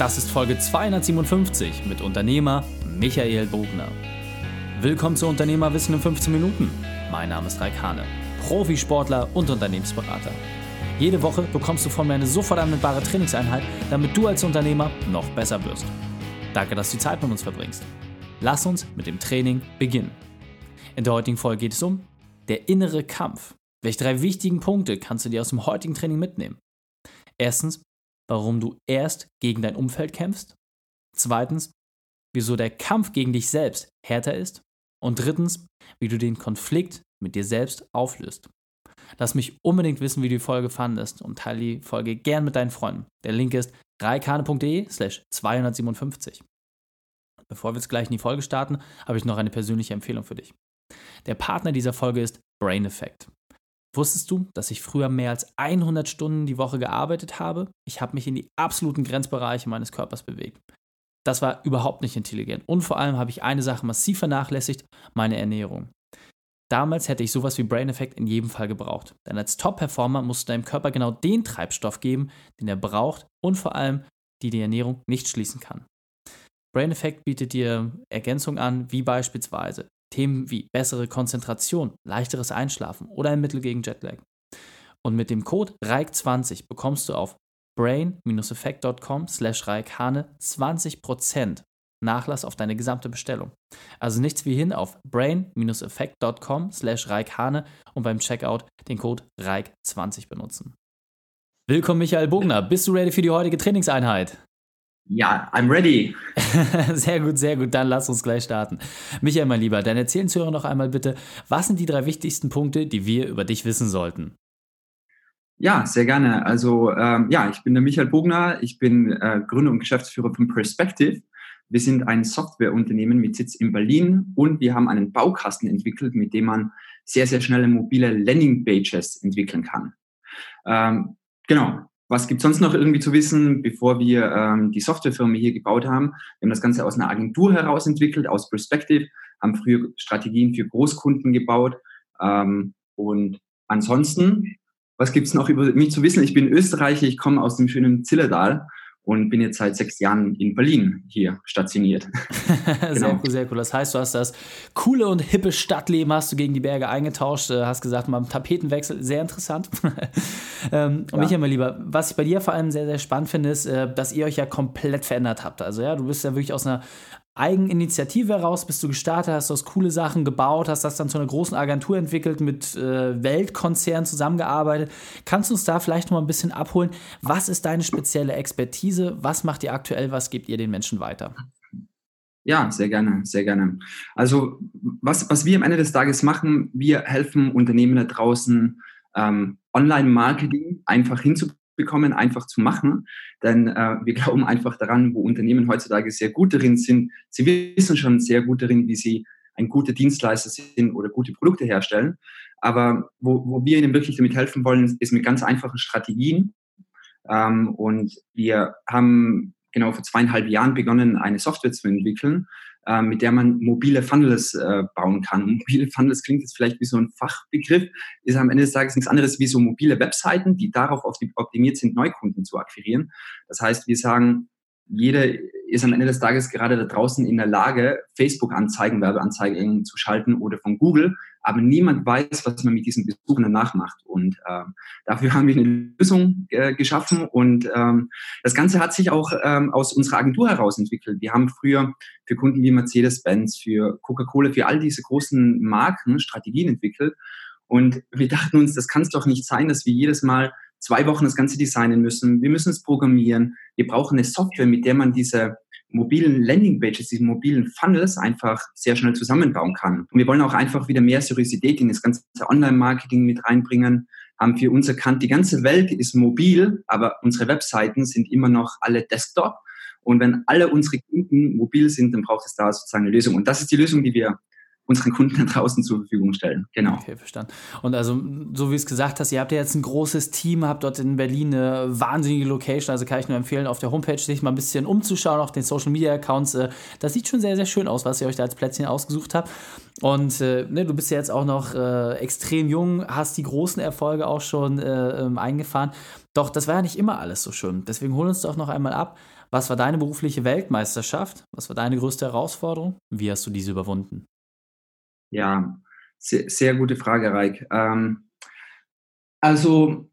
Das ist Folge 257 mit Unternehmer Michael Bogner. Willkommen zu Unternehmerwissen in 15 Minuten. Mein Name ist Raik Hane, Profisportler und Unternehmensberater. Jede Woche bekommst du von mir eine sofort anwendbare Trainingseinheit, damit du als Unternehmer noch besser wirst. Danke, dass du die Zeit mit uns verbringst. Lass uns mit dem Training beginnen. In der heutigen Folge geht es um der innere Kampf. Welche drei wichtigen Punkte kannst du dir aus dem heutigen Training mitnehmen? Erstens, warum du erst gegen dein Umfeld kämpfst. Zweitens, wieso der Kampf gegen dich selbst härter ist. Und drittens, wie du den Konflikt mit dir selbst auflöst. Lass mich unbedingt wissen, wie du die Folge fandest und teile die Folge gern mit deinen Freunden. Der Link ist reikane.de slash 257. Bevor wir jetzt gleich in die Folge starten, habe ich noch eine persönliche Empfehlung für dich. Der Partner dieser Folge ist Brain Effect. Wusstest du, dass ich früher mehr als 100 Stunden die Woche gearbeitet habe? Ich habe mich in die absoluten Grenzbereiche meines Körpers bewegt. Das war überhaupt nicht intelligent. Und vor allem habe ich eine Sache massiv vernachlässigt, meine Ernährung. Damals hätte ich sowas wie Brain Effect in jedem Fall gebraucht. Denn als Top-Performer musst du deinem Körper genau den Treibstoff geben, den er braucht und vor allem, die die Ernährung nicht schließen kann. Brain Effect bietet dir Ergänzungen an, wie beispielsweise Themen wie bessere Konzentration, leichteres Einschlafen oder ein Mittel gegen Jetlag. Und mit dem Code REIK20 bekommst du auf brain-effekt.com slash reikhane 20% Nachlass auf deine gesamte Bestellung. Also nichts wie hin auf brain-effekt.com slash reikhane und beim Checkout den Code REIK20 benutzen. Willkommen Michael Bogner, bist du ready für die heutige Trainingseinheit? Ja, I'm ready. sehr gut, sehr gut. Dann lass uns gleich starten. Michael, mein Lieber, dann erzählen Zuhörer noch einmal bitte, was sind die drei wichtigsten Punkte, die wir über dich wissen sollten? Ja, sehr gerne. Also ähm, ja, ich bin der Michael Bogner. Ich bin äh, Gründer und Geschäftsführer von Perspective. Wir sind ein Softwareunternehmen mit Sitz in Berlin und wir haben einen Baukasten entwickelt, mit dem man sehr, sehr schnelle mobile Landing-Pages entwickeln kann. Ähm, genau, was gibt sonst noch irgendwie zu wissen, bevor wir ähm, die Softwarefirma hier gebaut haben? Wir haben das Ganze aus einer Agentur heraus entwickelt, aus Perspective, haben früher Strategien für Großkunden gebaut. Ähm, und ansonsten, was gibt's noch über mich zu wissen? Ich bin Österreicher, ich komme aus dem schönen Zillertal und bin jetzt seit sechs Jahren in Berlin hier stationiert. sehr genau. cool, sehr cool. Das heißt, du hast das coole und hippe Stadtleben hast du gegen die Berge eingetauscht, äh, hast gesagt, mal Tapetenwechsel, sehr interessant. ähm, und ja. Michael, mein Lieber, was ich bei dir vor allem sehr, sehr spannend finde, ist, äh, dass ihr euch ja komplett verändert habt. Also ja, du bist ja wirklich aus einer Eigeninitiative heraus bist du gestartet, hast aus coole Sachen gebaut, hast das dann zu einer großen Agentur entwickelt, mit äh, Weltkonzernen zusammengearbeitet. Kannst du uns da vielleicht noch mal ein bisschen abholen? Was ist deine spezielle Expertise? Was macht ihr aktuell? Was gebt ihr den Menschen weiter? Ja, sehr gerne, sehr gerne. Also was, was wir am Ende des Tages machen, wir helfen Unternehmen da draußen, ähm, Online-Marketing einfach hinzubringen bekommen, einfach zu machen. Denn äh, wir glauben einfach daran, wo Unternehmen heutzutage sehr gut darin sind. Sie wissen schon sehr gut darin, wie sie ein guter Dienstleister sind oder gute Produkte herstellen. Aber wo, wo wir ihnen wirklich damit helfen wollen, ist mit ganz einfachen Strategien. Ähm, und wir haben genau vor zweieinhalb Jahren begonnen, eine Software zu entwickeln, äh, mit der man mobile Funnels äh, bauen kann. mobile Funnels klingt jetzt vielleicht wie so ein Fachbegriff, ist am Ende des Tages nichts anderes wie so mobile Webseiten, die darauf optimiert sind, Neukunden zu akquirieren. Das heißt, wir sagen, jeder ist am Ende des Tages gerade da draußen in der Lage, Facebook-Anzeigen, Werbeanzeigen zu schalten oder von Google, aber niemand weiß, was man mit diesen Besuchen danach macht. Und ähm, dafür haben wir eine Lösung äh, geschaffen und ähm, das Ganze hat sich auch ähm, aus unserer Agentur heraus entwickelt. Wir haben früher für Kunden wie Mercedes-Benz, für Coca-Cola, für all diese großen Marken Strategien entwickelt und wir dachten uns, das kann es doch nicht sein, dass wir jedes Mal zwei Wochen das Ganze designen müssen. Wir müssen es programmieren. Wir brauchen eine Software, mit der man diese mobilen Landingpages, diese mobilen Funnels einfach sehr schnell zusammenbauen kann. Und wir wollen auch einfach wieder mehr Seriosität in das ganze Online-Marketing mit reinbringen. Haben für uns erkannt, die ganze Welt ist mobil, aber unsere Webseiten sind immer noch alle Desktop. Und wenn alle unsere Kunden mobil sind, dann braucht es da sozusagen eine Lösung. Und das ist die Lösung, die wir unseren Kunden da draußen zur Verfügung stellen. Genau. Okay, verstanden. Und also, so wie es gesagt hast, ihr habt ja jetzt ein großes Team, habt dort in Berlin eine wahnsinnige Location. Also kann ich nur empfehlen, auf der Homepage sich mal ein bisschen umzuschauen, auf den Social Media Accounts. Äh, das sieht schon sehr, sehr schön aus, was ihr euch da als Plätzchen ausgesucht habt. Und äh, ne, du bist ja jetzt auch noch äh, extrem jung, hast die großen Erfolge auch schon äh, ähm, eingefahren. Doch das war ja nicht immer alles so schön. Deswegen hol uns doch noch einmal ab. Was war deine berufliche Weltmeisterschaft? Was war deine größte Herausforderung? Wie hast du diese überwunden? Ja, sehr, sehr gute Frage, Reik. Ähm, also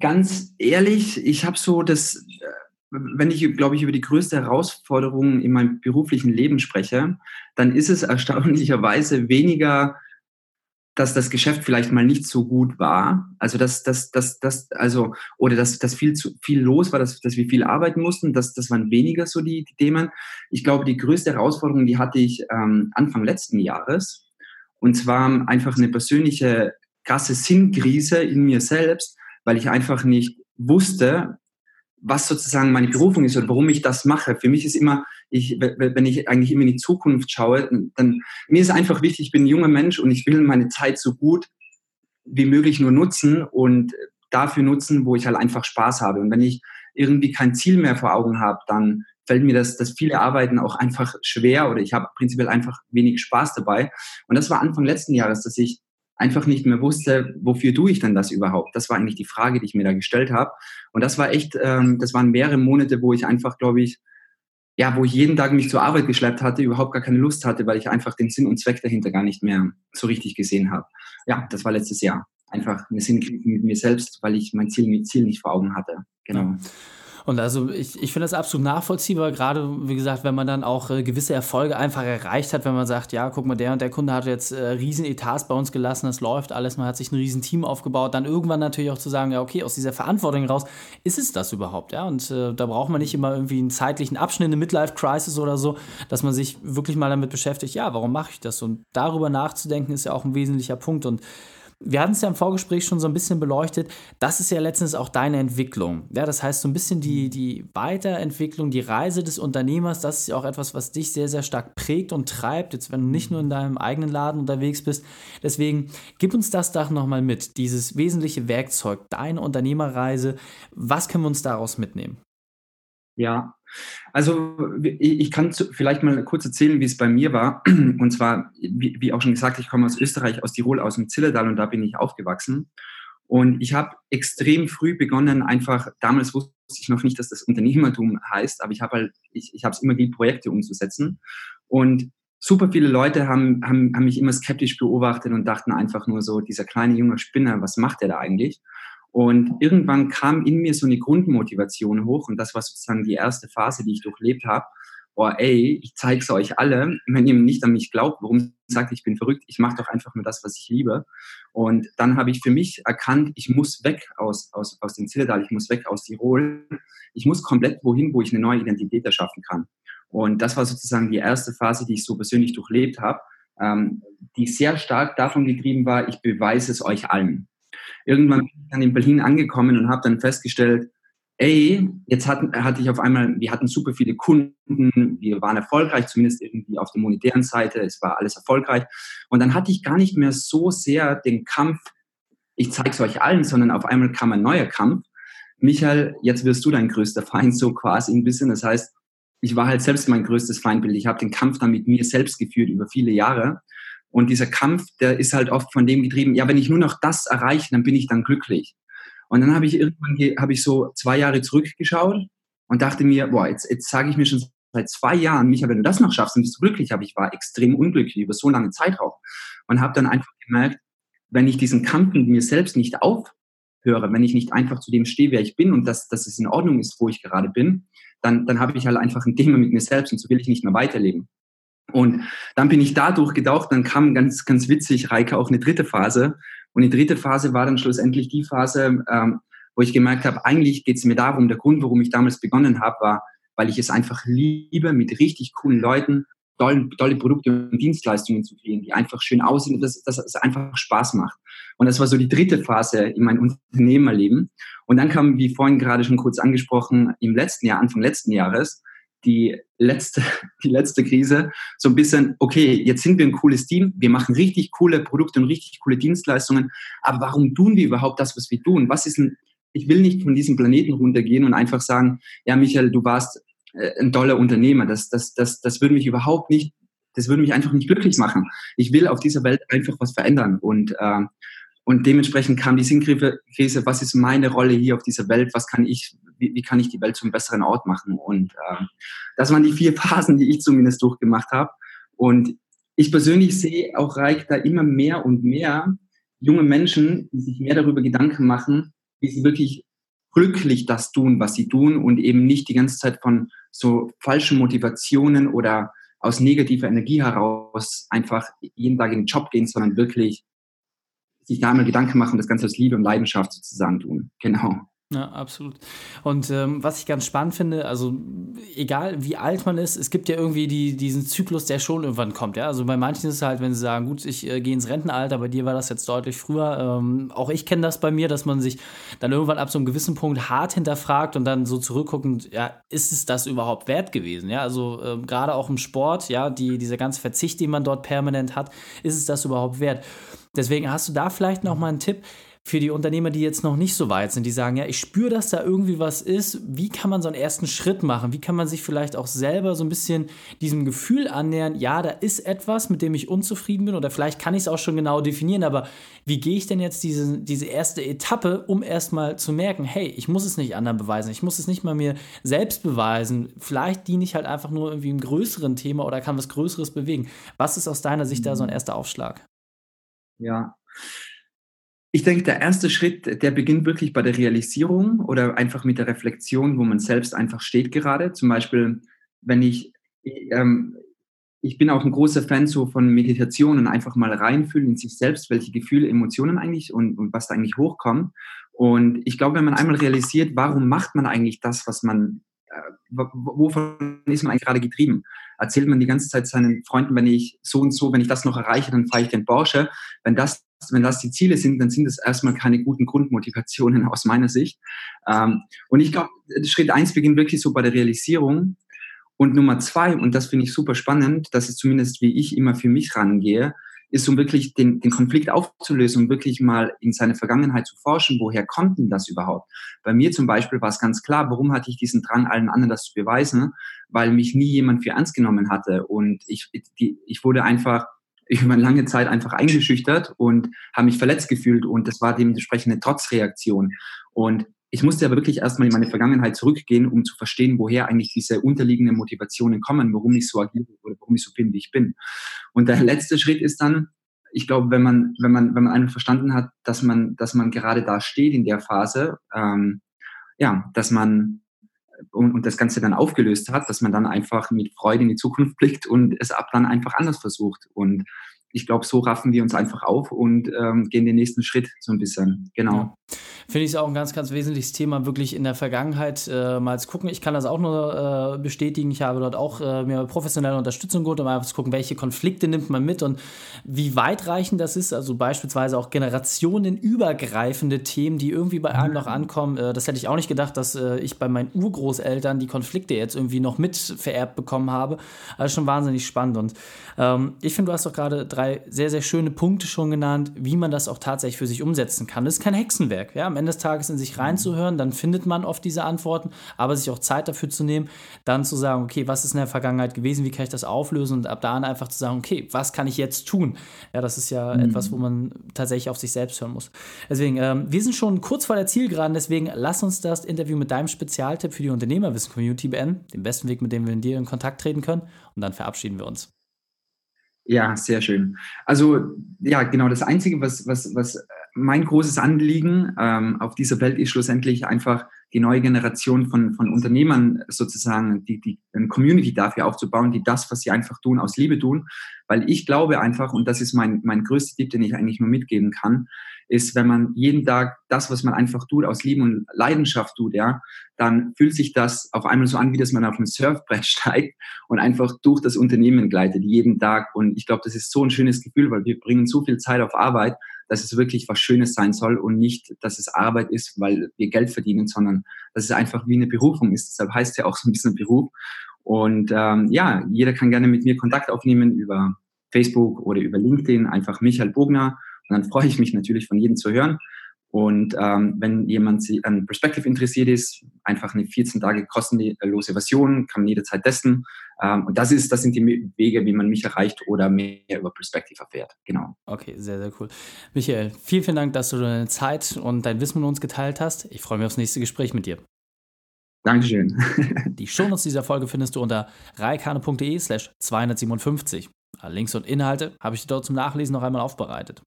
ganz ehrlich, ich habe so das, äh, wenn ich, glaube ich, über die größte Herausforderung in meinem beruflichen Leben spreche, dann ist es erstaunlicherweise weniger dass das Geschäft vielleicht mal nicht so gut war. Also dass dass dass dass also oder dass dass viel zu viel los war, dass dass wir viel arbeiten mussten. Das das waren weniger so die, die Themen. Ich glaube, die größte Herausforderung, die hatte ich ähm, Anfang letzten Jahres. Und zwar einfach eine persönliche krasse Sinnkrise in mir selbst, weil ich einfach nicht wusste, was sozusagen meine Berufung ist oder warum ich das mache. Für mich ist immer, ich, wenn ich eigentlich immer in die Zukunft schaue, dann mir ist einfach wichtig, ich bin ein junger Mensch und ich will meine Zeit so gut wie möglich nur nutzen und dafür nutzen, wo ich halt einfach Spaß habe. Und wenn ich irgendwie kein Ziel mehr vor Augen habe, dann fällt mir das, das viele Arbeiten auch einfach schwer oder ich habe prinzipiell einfach wenig Spaß dabei. Und das war Anfang letzten Jahres, dass ich einfach nicht mehr wusste, wofür tue ich denn das überhaupt? Das war eigentlich die Frage, die ich mir da gestellt habe. Und das war echt, ähm, das waren mehrere Monate, wo ich einfach, glaube ich, ja, wo ich jeden Tag mich zur Arbeit geschleppt hatte, überhaupt gar keine Lust hatte, weil ich einfach den Sinn und Zweck dahinter gar nicht mehr so richtig gesehen habe. Ja, das war letztes Jahr. Einfach eine Sinnkrise mit mir selbst, weil ich mein Ziel, Ziel nicht vor Augen hatte. Genau. Ja. Und also ich, ich finde das absolut nachvollziehbar, gerade wie gesagt, wenn man dann auch äh, gewisse Erfolge einfach erreicht hat, wenn man sagt, ja, guck mal, der und der Kunde hat jetzt äh, riesen Etats bei uns gelassen, das läuft alles, man hat sich ein riesen Team aufgebaut, dann irgendwann natürlich auch zu sagen, ja, okay, aus dieser Verantwortung raus, ist es das überhaupt, ja? Und äh, da braucht man nicht immer irgendwie einen zeitlichen Abschnitt, eine Midlife-Crisis oder so, dass man sich wirklich mal damit beschäftigt, ja, warum mache ich das? Und darüber nachzudenken ist ja auch ein wesentlicher Punkt. Und wir hatten es ja im Vorgespräch schon so ein bisschen beleuchtet. Das ist ja letztens auch deine Entwicklung. Ja, das heißt, so ein bisschen die, die Weiterentwicklung, die Reise des Unternehmers, das ist ja auch etwas, was dich sehr, sehr stark prägt und treibt, jetzt wenn du nicht nur in deinem eigenen Laden unterwegs bist. Deswegen gib uns das doch nochmal mit, dieses wesentliche Werkzeug, deine Unternehmerreise. Was können wir uns daraus mitnehmen? Ja, also ich kann vielleicht mal kurz erzählen, wie es bei mir war. Und zwar, wie, auch schon gesagt, ich komme aus Österreich, aus Tirol, aus dem Zillertal und da bin ich aufgewachsen. Und ich habe extrem früh begonnen, einfach, damals wusste ich noch nicht, dass das Unternehmertum heißt, aber ich habe halt, ich, ich habe es immer geliebt, Projekte umzusetzen. Und super viele Leute haben, haben, haben mich immer skeptisch beobachtet und dachten einfach nur so, dieser kleine junge Spinner, was macht der da eigentlich? Und irgendwann kam in mir so eine Grundmotivation hoch und das war sozusagen die erste Phase, die ich durchlebt habe. Oh, ey, ich zeige es euch alle. Wenn ihr nicht an mich glaubt, warum sagt, ich bin verrückt, ich mache doch einfach nur das, was ich liebe. Und dann habe ich für mich erkannt, ich muss weg aus, aus, aus dem Zillertal, ich muss weg aus Tirol. Ich muss komplett wohin, wo ich eine neue Identität erschaffen kann. Und das war sozusagen die erste Phase, die ich so persönlich durchlebt habe, ähm, die sehr stark davon getrieben war, ich beweise es euch allen. Irgendwann bin ich dann in Berlin angekommen und habe dann festgestellt, ey, jetzt hatten, hatte ich auf einmal, wir hatten super viele Kunden, wir waren erfolgreich, zumindest irgendwie auf der monetären Seite, es war alles erfolgreich. Und dann hatte ich gar nicht mehr so sehr den Kampf, ich zeige es euch allen, sondern auf einmal kam ein neuer Kampf. Michael, jetzt wirst du dein größter Feind, so quasi ein bisschen. Das heißt, ich war halt selbst mein größtes Feindbild. Ich habe den Kampf dann mit mir selbst geführt über viele Jahre. Und dieser Kampf, der ist halt oft von dem getrieben, ja, wenn ich nur noch das erreiche, dann bin ich dann glücklich. Und dann habe ich irgendwann habe ich so zwei Jahre zurückgeschaut und dachte mir, boah, jetzt, jetzt sage ich mir schon seit zwei Jahren, Micha, wenn du das noch schaffst, dann bist du glücklich. Aber ich war extrem unglücklich über so lange Zeitraum und habe dann einfach gemerkt, wenn ich diesen Kampf mit mir selbst nicht aufhöre, wenn ich nicht einfach zu dem stehe, wer ich bin und dass, dass es in Ordnung ist, wo ich gerade bin, dann, dann habe ich halt einfach ein Thema mit mir selbst und so will ich nicht mehr weiterleben. Und dann bin ich da durchgetaucht, dann kam ganz, ganz witzig, Reike, auch eine dritte Phase. Und die dritte Phase war dann schlussendlich die Phase, ähm, wo ich gemerkt habe, eigentlich geht es mir darum, der Grund, warum ich damals begonnen habe, war, weil ich es einfach liebe, mit richtig coolen Leuten tolle, tolle Produkte und Dienstleistungen zu kreieren, die einfach schön aussehen, dass, dass es einfach Spaß macht. Und das war so die dritte Phase in meinem Unternehmerleben. Und dann kam, wie vorhin gerade schon kurz angesprochen, im letzten Jahr, Anfang letzten Jahres, die letzte, die letzte Krise so ein bisschen, okay, jetzt sind wir ein cooles Team, wir machen richtig coole Produkte und richtig coole Dienstleistungen, aber warum tun wir überhaupt das, was wir tun? Was ist ein, ich will nicht von diesem Planeten runtergehen und einfach sagen, ja, Michael, du warst äh, ein toller Unternehmer. Das, das, das, das würde mich überhaupt nicht, das würde mich einfach nicht glücklich machen. Ich will auf dieser Welt einfach was verändern und äh, und dementsprechend kam die Sinnkrise, was ist meine Rolle hier auf dieser Welt, was kann ich, wie, wie kann ich die Welt zum besseren Ort machen? Und äh, das waren die vier Phasen, die ich zumindest durchgemacht habe. Und ich persönlich sehe auch Reich da immer mehr und mehr junge Menschen, die sich mehr darüber Gedanken machen, wie sie wirklich glücklich das tun, was sie tun und eben nicht die ganze Zeit von so falschen Motivationen oder aus negativer Energie heraus einfach jeden Tag in den Job gehen, sondern wirklich sich da einmal Gedanken machen, das Ganze aus Liebe und Leidenschaft sozusagen tun. Genau. Ja, absolut. Und ähm, was ich ganz spannend finde, also egal wie alt man ist, es gibt ja irgendwie die, diesen Zyklus, der schon irgendwann kommt. Ja? Also bei manchen ist es halt, wenn sie sagen, gut, ich äh, gehe ins Rentenalter, bei dir war das jetzt deutlich früher. Ähm, auch ich kenne das bei mir, dass man sich dann irgendwann ab so einem gewissen Punkt hart hinterfragt und dann so zurückguckend, ja, ist es das überhaupt wert gewesen? Ja, also ähm, gerade auch im Sport, ja, die, dieser ganze Verzicht, den man dort permanent hat, ist es das überhaupt wert? Deswegen hast du da vielleicht noch mal einen Tipp für die Unternehmer, die jetzt noch nicht so weit sind, die sagen, ja, ich spüre, dass da irgendwie was ist. Wie kann man so einen ersten Schritt machen? Wie kann man sich vielleicht auch selber so ein bisschen diesem Gefühl annähern, ja, da ist etwas, mit dem ich unzufrieden bin oder vielleicht kann ich es auch schon genau definieren, aber wie gehe ich denn jetzt diese, diese erste Etappe, um erstmal zu merken, hey, ich muss es nicht anderen beweisen, ich muss es nicht mal mir selbst beweisen. Vielleicht diene ich halt einfach nur irgendwie einem größeren Thema oder kann was Größeres bewegen. Was ist aus deiner Sicht da so ein erster Aufschlag? Ja, ich denke, der erste Schritt, der beginnt wirklich bei der Realisierung oder einfach mit der Reflexion, wo man selbst einfach steht gerade. Zum Beispiel, wenn ich, ähm, ich bin auch ein großer Fan so von Meditation und einfach mal reinfühlen in sich selbst, welche Gefühle, Emotionen eigentlich und, und was da eigentlich hochkommt. Und ich glaube, wenn man einmal realisiert, warum macht man eigentlich das, was man, äh, wovon ist man eigentlich gerade getrieben? Erzählt man die ganze Zeit seinen Freunden, wenn ich so und so, wenn ich das noch erreiche, dann fahre ich den Porsche. Wenn das wenn das die Ziele sind, dann sind das erstmal keine guten Grundmotivationen aus meiner Sicht. Ähm, und ich glaube, Schritt eins beginnt wirklich so bei der Realisierung. Und Nummer zwei, und das finde ich super spannend, das ist zumindest wie ich immer für mich rangehe, ist, um wirklich den, den Konflikt aufzulösen, um wirklich mal in seine Vergangenheit zu forschen, woher kommt denn das überhaupt? Bei mir zum Beispiel war es ganz klar, warum hatte ich diesen Drang, allen anderen das zu beweisen? Weil mich nie jemand für ernst genommen hatte und ich, die, ich wurde einfach über eine lange Zeit einfach eingeschüchtert und habe mich verletzt gefühlt und das war dementsprechend eine Trotzreaktion. Und ich musste aber wirklich erstmal in meine Vergangenheit zurückgehen, um zu verstehen, woher eigentlich diese unterliegenden Motivationen kommen, warum ich so agiere oder warum ich so bin, wie ich bin. Und der letzte Schritt ist dann, ich glaube, wenn man, wenn man, wenn man einfach verstanden hat, dass man, dass man gerade da steht in der Phase, ähm, ja, dass man und, und das Ganze dann aufgelöst hat, dass man dann einfach mit Freude in die Zukunft blickt und es ab dann einfach anders versucht. Und ich glaube, so raffen wir uns einfach auf und ähm, gehen den nächsten Schritt so ein bisschen. Genau. Ja. Finde ich es auch ein ganz, ganz wesentliches Thema, wirklich in der Vergangenheit äh, mal zu gucken. Ich kann das auch nur äh, bestätigen. Ich habe dort auch äh, mir professionelle Unterstützung geholt, um einfach zu gucken, welche Konflikte nimmt man mit und wie weitreichend das ist. Also beispielsweise auch generationenübergreifende Themen, die irgendwie bei einem noch ankommen. Äh, das hätte ich auch nicht gedacht, dass äh, ich bei meinen Urgroßeltern die Konflikte jetzt irgendwie noch mit vererbt bekommen habe. Also schon wahnsinnig spannend. Und ähm, ich finde, du hast doch gerade drei sehr, sehr schöne Punkte schon genannt, wie man das auch tatsächlich für sich umsetzen kann. Das ist kein Hexenwerk. Ja? Am Ende des Tages in sich reinzuhören, dann findet man oft diese Antworten, aber sich auch Zeit dafür zu nehmen, dann zu sagen, okay, was ist in der Vergangenheit gewesen, wie kann ich das auflösen und ab da einfach zu sagen, okay, was kann ich jetzt tun? Ja, das ist ja mhm. etwas, wo man tatsächlich auf sich selbst hören muss. Deswegen, ähm, wir sind schon kurz vor der Zielgeraden, deswegen lass uns das Interview mit deinem Spezialtipp für die Unternehmerwissen-Community beenden, den besten Weg, mit dem wir in dir in Kontakt treten können und dann verabschieden wir uns. Ja, sehr schön. Also ja, genau das Einzige, was, was, was mein großes Anliegen ähm, auf dieser Welt ist schlussendlich einfach die neue Generation von, von Unternehmern sozusagen, die, die eine Community dafür aufzubauen, die das, was sie einfach tun, aus Liebe tun. Weil ich glaube einfach, und das ist mein, mein größter Tipp, den ich eigentlich nur mitgeben kann, ist, wenn man jeden Tag das, was man einfach tut, aus Liebe und Leidenschaft tut, ja, dann fühlt sich das auf einmal so an, wie dass man auf ein Surfbrett steigt und einfach durch das Unternehmen gleitet, jeden Tag. Und ich glaube, das ist so ein schönes Gefühl, weil wir bringen so viel Zeit auf Arbeit, dass es wirklich was Schönes sein soll und nicht, dass es Arbeit ist, weil wir Geld verdienen, sondern dass es einfach wie eine Berufung ist. Deshalb heißt es ja auch so ein bisschen Beruf. Und ähm, ja, jeder kann gerne mit mir Kontakt aufnehmen über Facebook oder über LinkedIn, einfach Michael Bogner. Und dann freue ich mich natürlich von jedem zu hören. Und ähm, wenn jemand an Perspective interessiert ist, einfach eine 14 Tage kostenlose Version, kann man jederzeit testen. Ähm, und das ist, das sind die Wege, wie man mich erreicht oder mehr über Perspective erfährt. Genau. Okay, sehr, sehr cool. Michael, vielen, vielen Dank, dass du deine Zeit und dein Wissen mit uns geteilt hast. Ich freue mich aufs nächste Gespräch mit dir. Dankeschön. die Shownotes dieser Folge findest du unter reikane.de slash 257. Links und Inhalte habe ich dir dort zum Nachlesen noch einmal aufbereitet.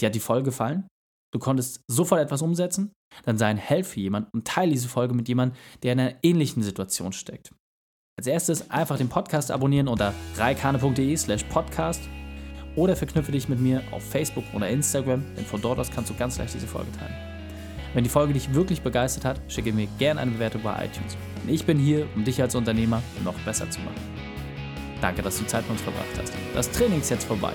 Dir hat die Folge gefallen? Du konntest sofort etwas umsetzen? Dann sei ein Held für jemanden und teile diese Folge mit jemandem, der in einer ähnlichen Situation steckt. Als erstes einfach den Podcast abonnieren unter reikane.de slash podcast oder verknüpfe dich mit mir auf Facebook oder Instagram, denn von dort aus kannst du ganz leicht diese Folge teilen. Wenn die Folge dich wirklich begeistert hat, schicke mir gerne eine Bewertung bei iTunes. Und ich bin hier, um dich als Unternehmer noch besser zu machen. Danke, dass du Zeit mit uns verbracht hast. Das Training ist jetzt vorbei.